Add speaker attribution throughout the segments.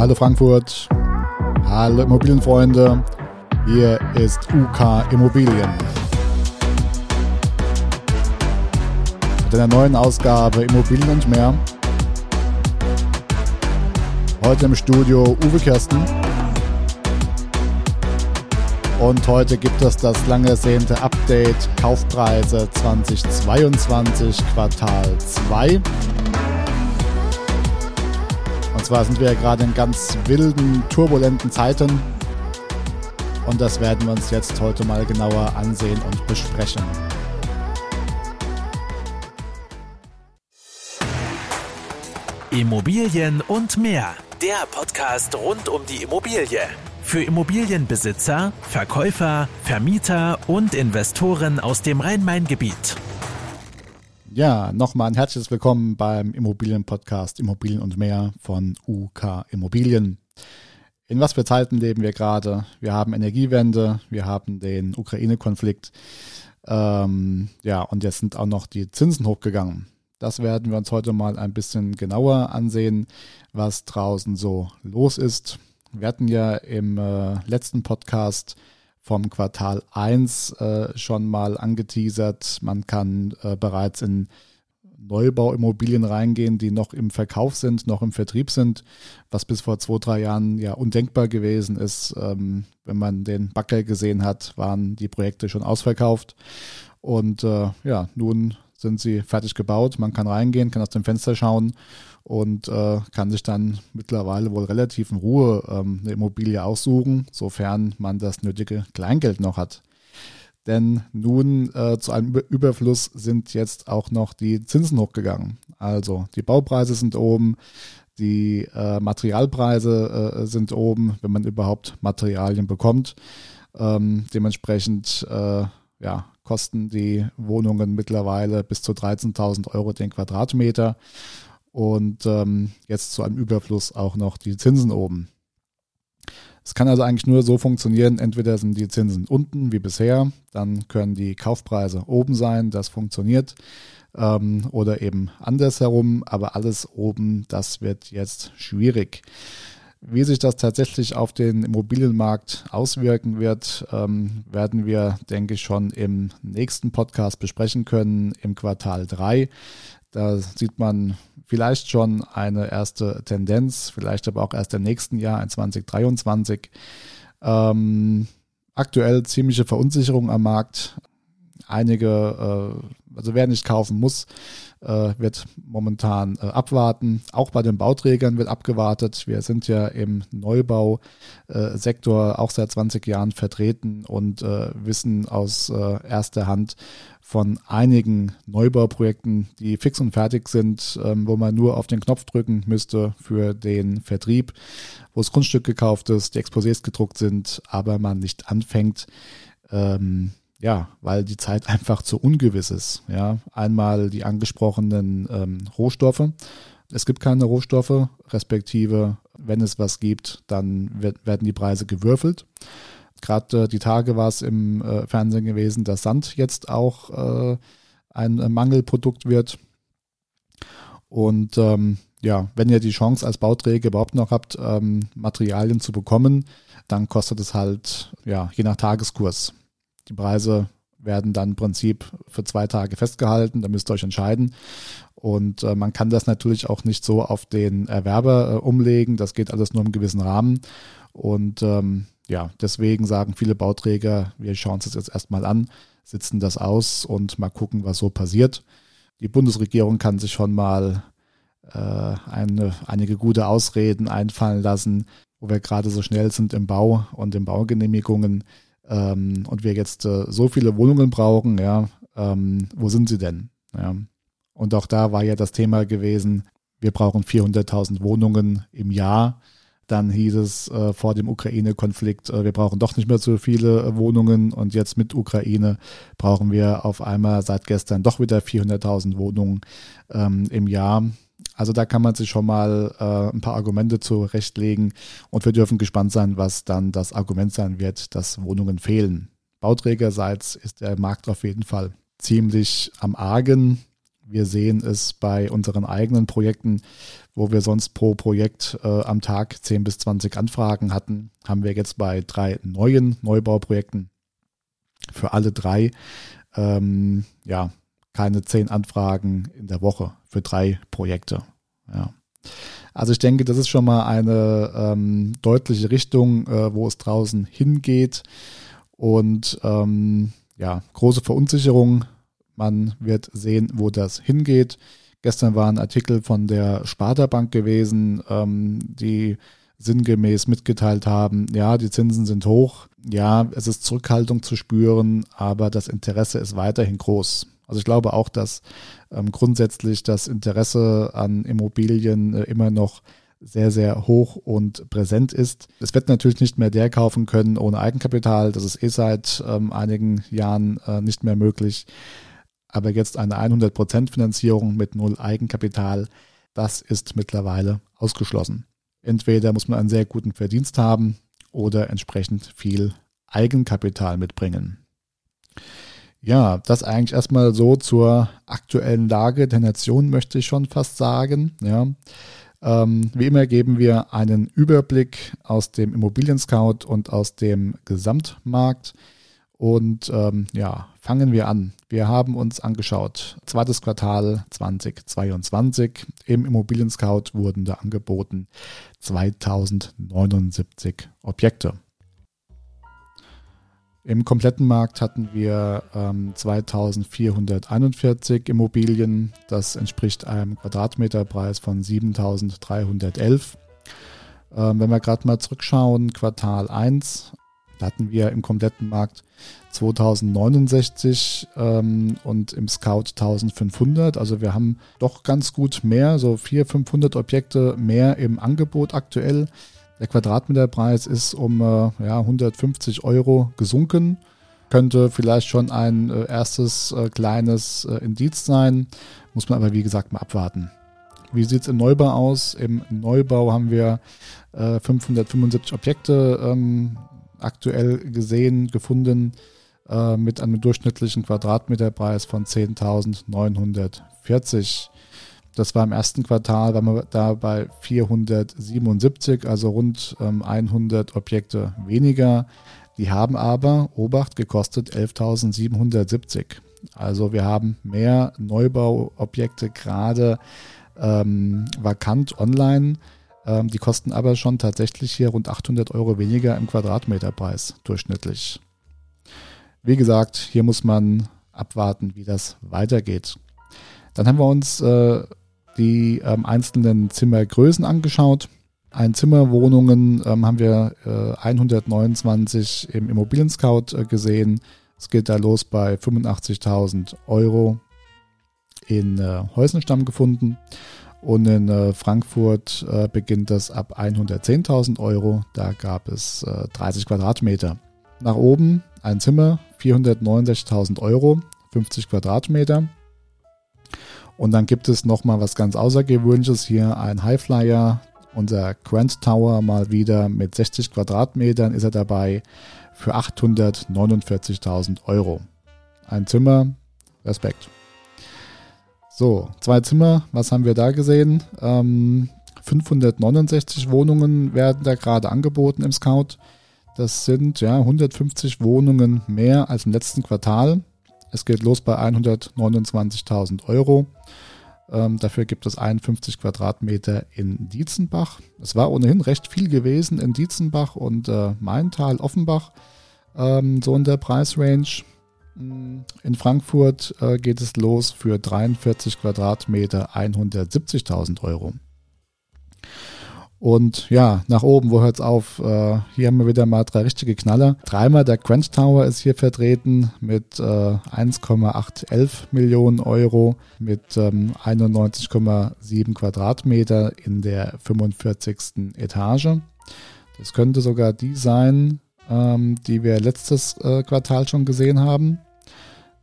Speaker 1: Hallo Frankfurt, hallo Immobilienfreunde, hier ist UK Immobilien. Mit einer neuen Ausgabe Immobilien und mehr. Heute im Studio Uwe Kirsten. Und heute gibt es das lange ersehnte Update Kaufpreise 2022 Quartal 2. Zwar sind wir ja gerade in ganz wilden, turbulenten Zeiten. Und das werden wir uns jetzt heute mal genauer ansehen und besprechen.
Speaker 2: Immobilien und mehr. Der Podcast rund um die Immobilie. Für Immobilienbesitzer, Verkäufer, Vermieter und Investoren aus dem Rhein-Main-Gebiet.
Speaker 1: Ja, nochmal ein herzliches Willkommen beim Immobilienpodcast Immobilien und mehr von UK Immobilien. In was für Zeiten leben wir gerade? Wir haben Energiewende, wir haben den Ukraine-Konflikt, ähm, ja, und jetzt sind auch noch die Zinsen hochgegangen. Das werden wir uns heute mal ein bisschen genauer ansehen, was draußen so los ist. Wir hatten ja im äh, letzten Podcast vom Quartal 1 äh, schon mal angeteasert. Man kann äh, bereits in Neubauimmobilien reingehen, die noch im Verkauf sind, noch im Vertrieb sind, was bis vor zwei, drei Jahren ja undenkbar gewesen ist. Ähm, wenn man den Backer gesehen hat, waren die Projekte schon ausverkauft. Und äh, ja, nun sind sie fertig gebaut. Man kann reingehen, kann aus dem Fenster schauen und äh, kann sich dann mittlerweile wohl relativ in Ruhe ähm, eine Immobilie aussuchen, sofern man das nötige Kleingeld noch hat. Denn nun äh, zu einem Überfluss sind jetzt auch noch die Zinsen hochgegangen. Also die Baupreise sind oben, die äh, Materialpreise äh, sind oben, wenn man überhaupt Materialien bekommt. Ähm, dementsprechend äh, ja, kosten die Wohnungen mittlerweile bis zu 13.000 Euro den Quadratmeter und ähm, jetzt zu einem Überfluss auch noch die Zinsen oben. Es kann also eigentlich nur so funktionieren, entweder sind die Zinsen unten wie bisher, dann können die Kaufpreise oben sein, das funktioniert, ähm, oder eben andersherum, aber alles oben, das wird jetzt schwierig. Wie sich das tatsächlich auf den Immobilienmarkt auswirken wird, ähm, werden wir, denke ich, schon im nächsten Podcast besprechen können, im Quartal 3. Da sieht man vielleicht schon eine erste Tendenz, vielleicht aber auch erst im nächsten Jahr, in 2023. Ähm, aktuell ziemliche Verunsicherung am Markt. Einige, äh, also wer nicht kaufen muss, äh, wird momentan äh, abwarten. Auch bei den Bauträgern wird abgewartet. Wir sind ja im Neubausektor auch seit 20 Jahren vertreten und äh, wissen aus äh, erster Hand von einigen Neubauprojekten, die fix und fertig sind, ähm, wo man nur auf den Knopf drücken müsste für den Vertrieb, wo das Grundstück gekauft ist, die Exposés gedruckt sind, aber man nicht anfängt. Ähm, ja, weil die Zeit einfach zu ungewiss ist. Ja, einmal die angesprochenen ähm, Rohstoffe. Es gibt keine Rohstoffe, respektive, wenn es was gibt, dann wird, werden die Preise gewürfelt. Gerade äh, die Tage war es im äh, Fernsehen gewesen, dass Sand jetzt auch äh, ein Mangelprodukt wird. Und ähm, ja, wenn ihr die Chance als Bauträger überhaupt noch habt, ähm, Materialien zu bekommen, dann kostet es halt, ja, je nach Tageskurs. Die Preise werden dann im Prinzip für zwei Tage festgehalten, da müsst ihr euch entscheiden. Und äh, man kann das natürlich auch nicht so auf den Erwerber äh, umlegen, das geht alles nur im gewissen Rahmen. Und ähm, ja, deswegen sagen viele Bauträger, wir schauen das jetzt erstmal an, sitzen das aus und mal gucken, was so passiert. Die Bundesregierung kann sich schon mal äh, eine, einige gute Ausreden einfallen lassen, wo wir gerade so schnell sind im Bau und in Baugenehmigungen ähm, und wir jetzt äh, so viele Wohnungen brauchen, ja, ähm, wo sind sie denn? Ja. Und auch da war ja das Thema gewesen, wir brauchen 400.000 Wohnungen im Jahr. Dann hieß es äh, vor dem Ukraine-Konflikt, äh, wir brauchen doch nicht mehr so viele äh, Wohnungen. Und jetzt mit Ukraine brauchen wir auf einmal seit gestern doch wieder 400.000 Wohnungen ähm, im Jahr. Also da kann man sich schon mal äh, ein paar Argumente zurechtlegen und wir dürfen gespannt sein, was dann das Argument sein wird, dass Wohnungen fehlen. Bauträgerseits ist der Markt auf jeden Fall ziemlich am Argen. Wir sehen es bei unseren eigenen Projekten, wo wir sonst pro Projekt äh, am Tag 10 bis 20 Anfragen hatten, haben wir jetzt bei drei neuen Neubauprojekten für alle drei ähm, ja keine zehn Anfragen in der Woche für drei Projekte. Ja. Also ich denke, das ist schon mal eine ähm, deutliche Richtung, äh, wo es draußen hingeht. Und ähm, ja, große Verunsicherung. Man wird sehen, wo das hingeht. Gestern war ein Artikel von der Sparta Bank gewesen, ähm, die sinngemäß mitgeteilt haben, ja, die Zinsen sind hoch, ja, es ist Zurückhaltung zu spüren, aber das Interesse ist weiterhin groß. Also ich glaube auch, dass ähm, grundsätzlich das Interesse an Immobilien äh, immer noch sehr, sehr hoch und präsent ist. Es wird natürlich nicht mehr der kaufen können ohne Eigenkapital. Das ist eh seit ähm, einigen Jahren äh, nicht mehr möglich. Aber jetzt eine 100% Finanzierung mit null Eigenkapital, das ist mittlerweile ausgeschlossen. Entweder muss man einen sehr guten Verdienst haben oder entsprechend viel Eigenkapital mitbringen. Ja, das eigentlich erstmal so zur aktuellen Lage der Nation, möchte ich schon fast sagen. Ja. Ähm, wie immer geben wir einen Überblick aus dem Immobilien Scout und aus dem Gesamtmarkt. Und ähm, ja, fangen wir an. Wir haben uns angeschaut, zweites Quartal 2022. Im Immobilien Scout wurden da angeboten 2079 Objekte. Im kompletten Markt hatten wir ähm, 2441 Immobilien. Das entspricht einem Quadratmeterpreis von 7311. Ähm, wenn wir gerade mal zurückschauen, Quartal 1, da hatten wir im kompletten Markt 2069 ähm, und im Scout 1500. Also wir haben doch ganz gut mehr, so 400, 500 Objekte mehr im Angebot aktuell. Der Quadratmeterpreis ist um äh, ja, 150 Euro gesunken. Könnte vielleicht schon ein äh, erstes äh, kleines äh, Indiz sein. Muss man aber wie gesagt mal abwarten. Wie sieht es im Neubau aus? Im Neubau haben wir 575 äh, Objekte ähm, aktuell gesehen, gefunden äh, mit einem durchschnittlichen Quadratmeterpreis von 10.940 das war im ersten Quartal, waren wir da bei 477, also rund ähm, 100 Objekte weniger. Die haben aber, Obacht, gekostet 11.770. Also wir haben mehr Neubauobjekte gerade ähm, vakant online. Ähm, die kosten aber schon tatsächlich hier rund 800 Euro weniger im Quadratmeterpreis durchschnittlich. Wie gesagt, hier muss man abwarten, wie das weitergeht. Dann haben wir uns äh, die ähm, einzelnen Zimmergrößen angeschaut. Einzimmerwohnungen ähm, haben wir äh, 129 im Immobilien Scout äh, gesehen. Es geht da los bei 85.000 Euro in äh, Häusenstamm gefunden. Und in äh, Frankfurt äh, beginnt das ab 110.000 Euro. Da gab es 30 äh, Quadratmeter. Nach oben ein Zimmer, 469.000 Euro, 50 Quadratmeter. Und dann gibt es nochmal was ganz Außergewöhnliches hier, ein Highflyer, unser Grand Tower mal wieder mit 60 Quadratmetern ist er dabei für 849.000 Euro. Ein Zimmer, Respekt. So, zwei Zimmer, was haben wir da gesehen? Ähm, 569 Wohnungen werden da gerade angeboten im Scout. Das sind ja 150 Wohnungen mehr als im letzten Quartal. Es geht los bei 129.000 Euro. Ähm, dafür gibt es 51 Quadratmeter in Dietzenbach. Es war ohnehin recht viel gewesen in Dietzenbach und äh, Maintal, Offenbach, ähm, so in der Preisrange. Mm, in Frankfurt äh, geht es los für 43 Quadratmeter 170.000 Euro. Und ja, nach oben, wo hört es auf? Äh, hier haben wir wieder mal drei richtige Knaller. Dreimal der Crunch Tower ist hier vertreten mit äh, 1,811 Millionen Euro mit ähm, 91,7 Quadratmeter in der 45. Etage. Das könnte sogar die sein, ähm, die wir letztes äh, Quartal schon gesehen haben.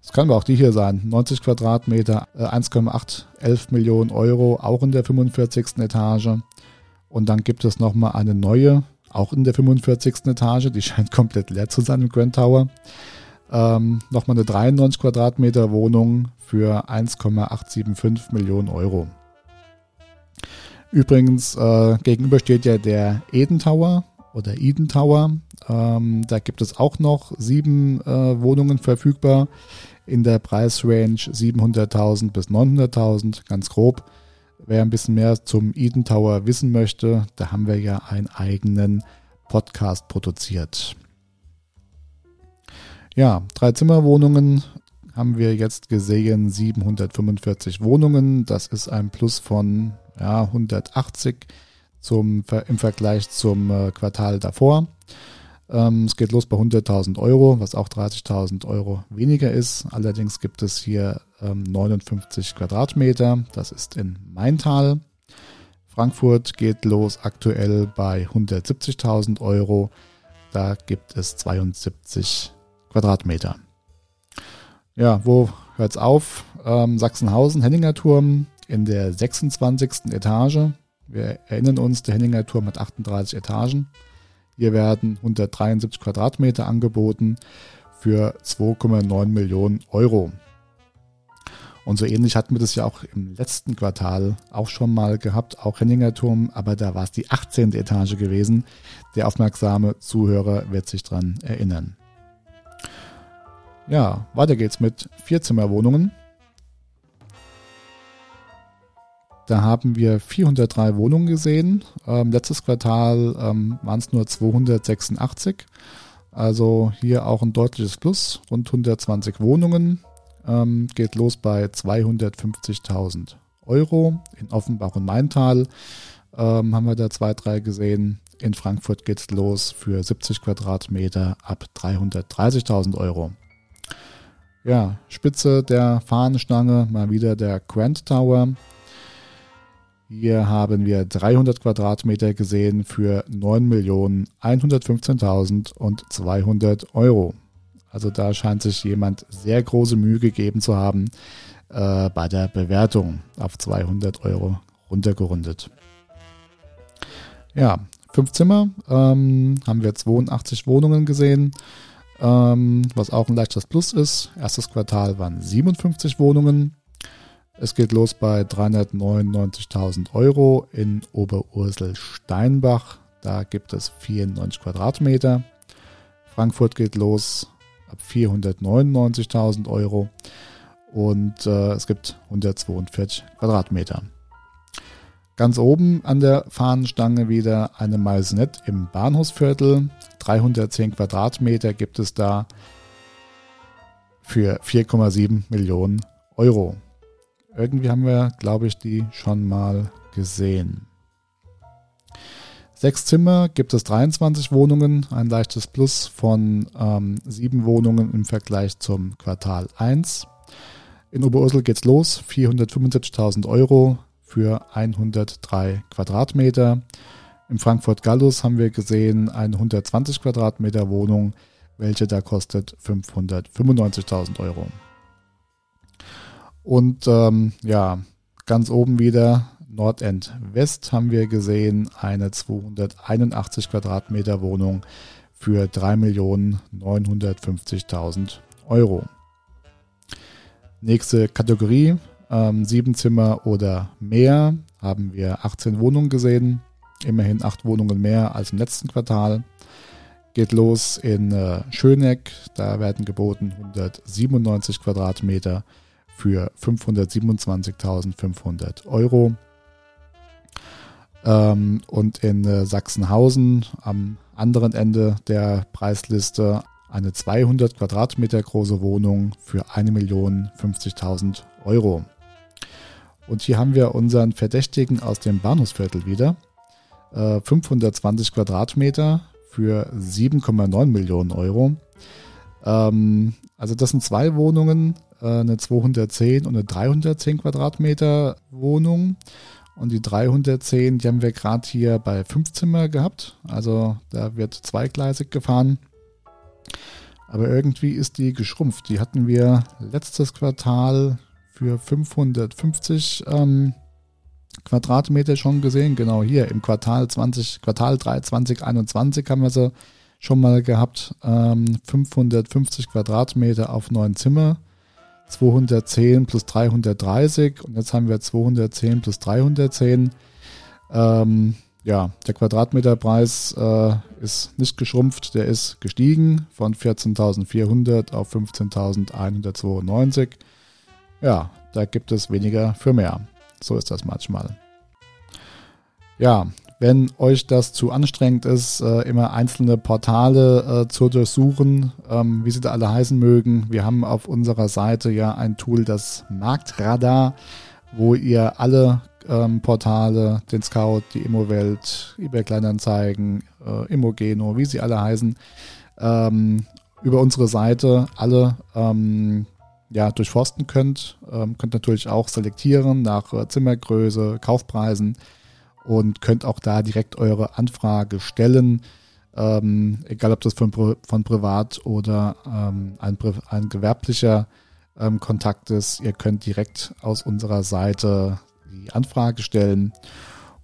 Speaker 1: Das kann aber auch die hier sein. 90 Quadratmeter, äh, 1,811 Millionen Euro, auch in der 45. Etage. Und dann gibt es nochmal eine neue, auch in der 45. Etage, die scheint komplett leer zu sein im Grand Tower. Ähm, Nochmal eine 93 Quadratmeter Wohnung für 1,875 Millionen Euro. Übrigens, äh, gegenüber steht ja der Eden Tower oder Eden Tower. Ähm, da gibt es auch noch sieben äh, Wohnungen verfügbar in der Preisrange 700.000 bis 900.000, ganz grob. Wer ein bisschen mehr zum Eden Tower wissen möchte, da haben wir ja einen eigenen Podcast produziert. Ja, drei Zimmerwohnungen haben wir jetzt gesehen, 745 Wohnungen. Das ist ein Plus von ja, 180 zum, im Vergleich zum äh, Quartal davor. Ähm, es geht los bei 100.000 Euro, was auch 30.000 Euro weniger ist. Allerdings gibt es hier ähm, 59 Quadratmeter. Das ist in Maintal. Frankfurt geht los aktuell bei 170.000 Euro. Da gibt es 72 Quadratmeter. Ja, wo hört es auf? Ähm, Sachsenhausen, Henninger Turm in der 26. Etage. Wir erinnern uns, der Henninger Turm hat 38 Etagen. Hier werden 173 Quadratmeter angeboten für 2,9 Millionen Euro. Und so ähnlich hatten wir das ja auch im letzten Quartal auch schon mal gehabt, auch Henninger Turm, aber da war es die 18. Etage gewesen. Der aufmerksame Zuhörer wird sich dran erinnern. Ja, weiter geht's mit Vierzimmerwohnungen. Da haben wir 403 Wohnungen gesehen. Ähm, letztes Quartal ähm, waren es nur 286. Also hier auch ein deutliches Plus. Rund 120 Wohnungen. Ähm, geht los bei 250.000 Euro. In Offenbach und Maintal ähm, haben wir da zwei, drei gesehen. In Frankfurt geht es los für 70 Quadratmeter ab 330.000 Euro. Ja, Spitze der Fahnenstange mal wieder der Grand Tower. Hier haben wir 300 Quadratmeter gesehen für 9.115.200 Euro. Also da scheint sich jemand sehr große Mühe gegeben zu haben äh, bei der Bewertung auf 200 Euro runtergerundet. Ja, fünf Zimmer ähm, haben wir 82 Wohnungen gesehen, ähm, was auch ein leichtes Plus ist. Erstes Quartal waren 57 Wohnungen. Es geht los bei 399.000 Euro in Oberursel-Steinbach. Da gibt es 94 Quadratmeter. Frankfurt geht los ab 499.000 Euro und äh, es gibt 142 Quadratmeter. Ganz oben an der Fahnenstange wieder eine Maisonette im Bahnhofsviertel. 310 Quadratmeter gibt es da für 4,7 Millionen Euro. Irgendwie haben wir, glaube ich, die schon mal gesehen. Sechs Zimmer gibt es 23 Wohnungen, ein leichtes Plus von ähm, sieben Wohnungen im Vergleich zum Quartal 1. In Oberursel geht's los, 475.000 Euro für 103 Quadratmeter. Im Frankfurt Gallus haben wir gesehen eine 120 Quadratmeter Wohnung, welche da kostet 595.000 Euro. Und ähm, ja, ganz oben wieder Nordend West haben wir gesehen eine 281 Quadratmeter Wohnung für 3.950.000 Euro. Nächste Kategorie, ähm, sieben Zimmer oder mehr, haben wir 18 Wohnungen gesehen. Immerhin acht Wohnungen mehr als im letzten Quartal. Geht los in äh, Schöneck, da werden geboten 197 Quadratmeter für 527.500 Euro. Ähm, und in äh, Sachsenhausen am anderen Ende der Preisliste eine 200 Quadratmeter große Wohnung für 1.050.000 Euro. Und hier haben wir unseren Verdächtigen aus dem Bahnhofsviertel wieder. Äh, 520 Quadratmeter für 7,9 Millionen Euro. Ähm, also das sind zwei Wohnungen, eine 210 und eine 310 Quadratmeter Wohnung. Und die 310, die haben wir gerade hier bei fünf Zimmer gehabt. Also da wird zweigleisig gefahren. Aber irgendwie ist die geschrumpft. Die hatten wir letztes Quartal für 550 ähm, Quadratmeter schon gesehen. Genau hier im Quartal 20, Quartal 3 2021 haben wir sie schon mal gehabt. Ähm, 550 Quadratmeter auf neun Zimmer. 210 plus 330 und jetzt haben wir 210 plus 310. Ähm, ja, der Quadratmeterpreis äh, ist nicht geschrumpft, der ist gestiegen von 14.400 auf 15.192. Ja, da gibt es weniger für mehr. So ist das manchmal. Ja, wenn euch das zu anstrengend ist, äh, immer einzelne Portale äh, zu durchsuchen, ähm, wie sie da alle heißen mögen, wir haben auf unserer Seite ja ein Tool, das Marktradar, wo ihr alle ähm, Portale, den Scout, die Immowelt, eBay Kleinanzeigen, äh, Immogeno, wie sie alle heißen, ähm, über unsere Seite alle ja, durchforsten könnt. Ähm, könnt natürlich auch selektieren nach äh, Zimmergröße, Kaufpreisen und könnt auch da direkt eure Anfrage stellen. Ähm, egal ob das von, von privat oder ähm, ein, ein gewerblicher ähm, Kontakt ist. Ihr könnt direkt aus unserer Seite die Anfrage stellen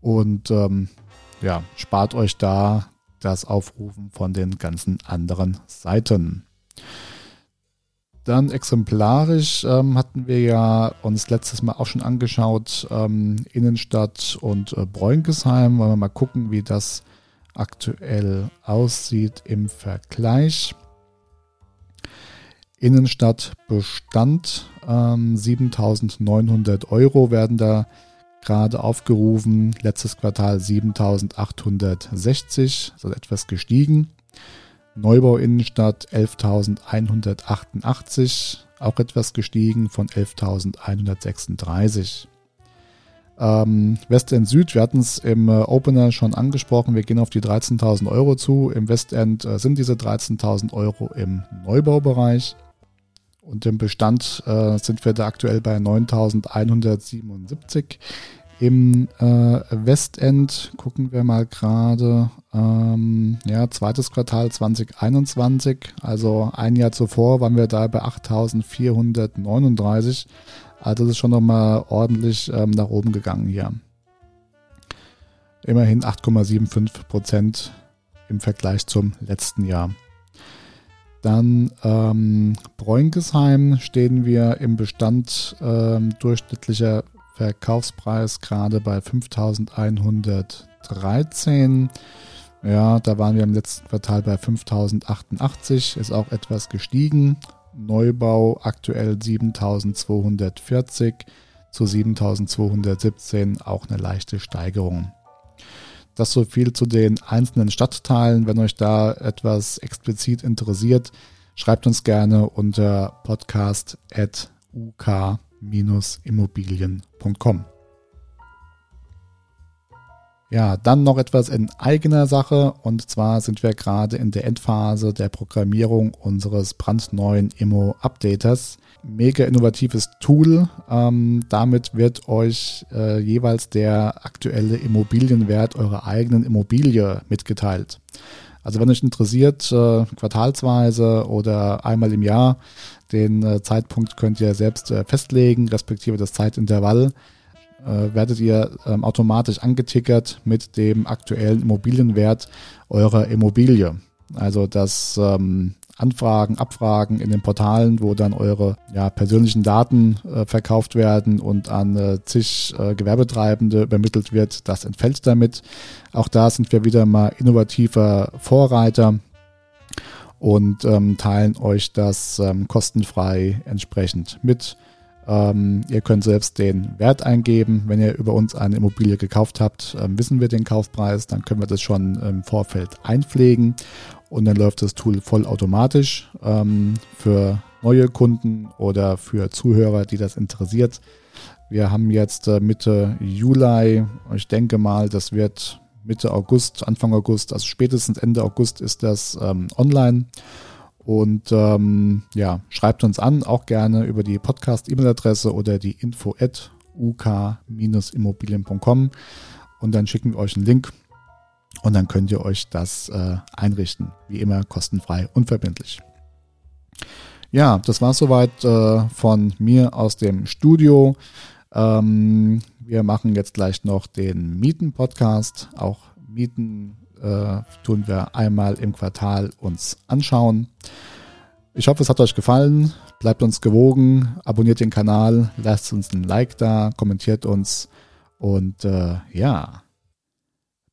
Speaker 1: und ähm, ja, spart euch da das Aufrufen von den ganzen anderen Seiten. Dann exemplarisch ähm, hatten wir ja uns letztes Mal auch schon angeschaut, ähm, Innenstadt und äh, Bräungesheim. Wollen wir mal gucken, wie das aktuell aussieht im Vergleich. Innenstadt Bestand ähm, 7.900 Euro werden da gerade aufgerufen. Letztes Quartal 7.860, also etwas gestiegen. Neubau Innenstadt 11.188, auch etwas gestiegen von 11.136. Ähm, Westend Süd, wir hatten es im äh, Opener schon angesprochen, wir gehen auf die 13.000 Euro zu. Im Westend äh, sind diese 13.000 Euro im Neubaubereich. Und im Bestand äh, sind wir da aktuell bei 9.177. Im äh, Westend gucken wir mal gerade, ähm, ja, zweites Quartal 2021, also ein Jahr zuvor waren wir da bei 8.439. Also das ist schon nochmal ordentlich ähm, nach oben gegangen hier. Immerhin 8,75 Prozent im Vergleich zum letzten Jahr. Dann ähm, Bräungesheim stehen wir im Bestand ähm, durchschnittlicher Verkaufspreis gerade bei 5113. Ja, da waren wir im letzten Quartal bei 5088, ist auch etwas gestiegen. Neubau aktuell 7240 zu 7217, auch eine leichte Steigerung. Das so viel zu den einzelnen Stadtteilen. Wenn euch da etwas explizit interessiert, schreibt uns gerne unter podcast.uk immobilien.com. Ja, dann noch etwas in eigener Sache und zwar sind wir gerade in der Endphase der Programmierung unseres brandneuen Immo-Updaters. Mega innovatives Tool. Ähm, damit wird euch äh, jeweils der aktuelle Immobilienwert eurer eigenen Immobilie mitgeteilt. Also wenn euch interessiert, äh, quartalsweise oder einmal im Jahr, den äh, Zeitpunkt könnt ihr selbst äh, festlegen, respektive das Zeitintervall werdet ihr ähm, automatisch angetickert mit dem aktuellen Immobilienwert eurer Immobilie. Also das ähm, Anfragen, Abfragen in den Portalen, wo dann eure ja, persönlichen Daten äh, verkauft werden und an äh, zig äh, Gewerbetreibende übermittelt wird, das entfällt damit. Auch da sind wir wieder mal innovativer Vorreiter und ähm, teilen euch das ähm, kostenfrei entsprechend mit. Ähm, ihr könnt selbst den Wert eingeben. Wenn ihr über uns eine Immobilie gekauft habt, ähm, wissen wir den Kaufpreis, dann können wir das schon im Vorfeld einpflegen und dann läuft das Tool vollautomatisch ähm, für neue Kunden oder für Zuhörer, die das interessiert. Wir haben jetzt äh, Mitte Juli, ich denke mal, das wird Mitte August, Anfang August, also spätestens Ende August ist das ähm, online. Und ähm, ja, schreibt uns an, auch gerne über die Podcast-E-Mail-Adresse oder die info at uk-immobilien.com und dann schicken wir euch einen Link und dann könnt ihr euch das äh, einrichten. Wie immer kostenfrei, unverbindlich. Ja, das war soweit äh, von mir aus dem Studio. Ähm, wir machen jetzt gleich noch den Mieten-Podcast. Auch Mieten äh, tun wir einmal im Quartal uns anschauen. Ich hoffe, es hat euch gefallen. Bleibt uns gewogen, abonniert den Kanal, lasst uns ein Like da, kommentiert uns und äh, ja,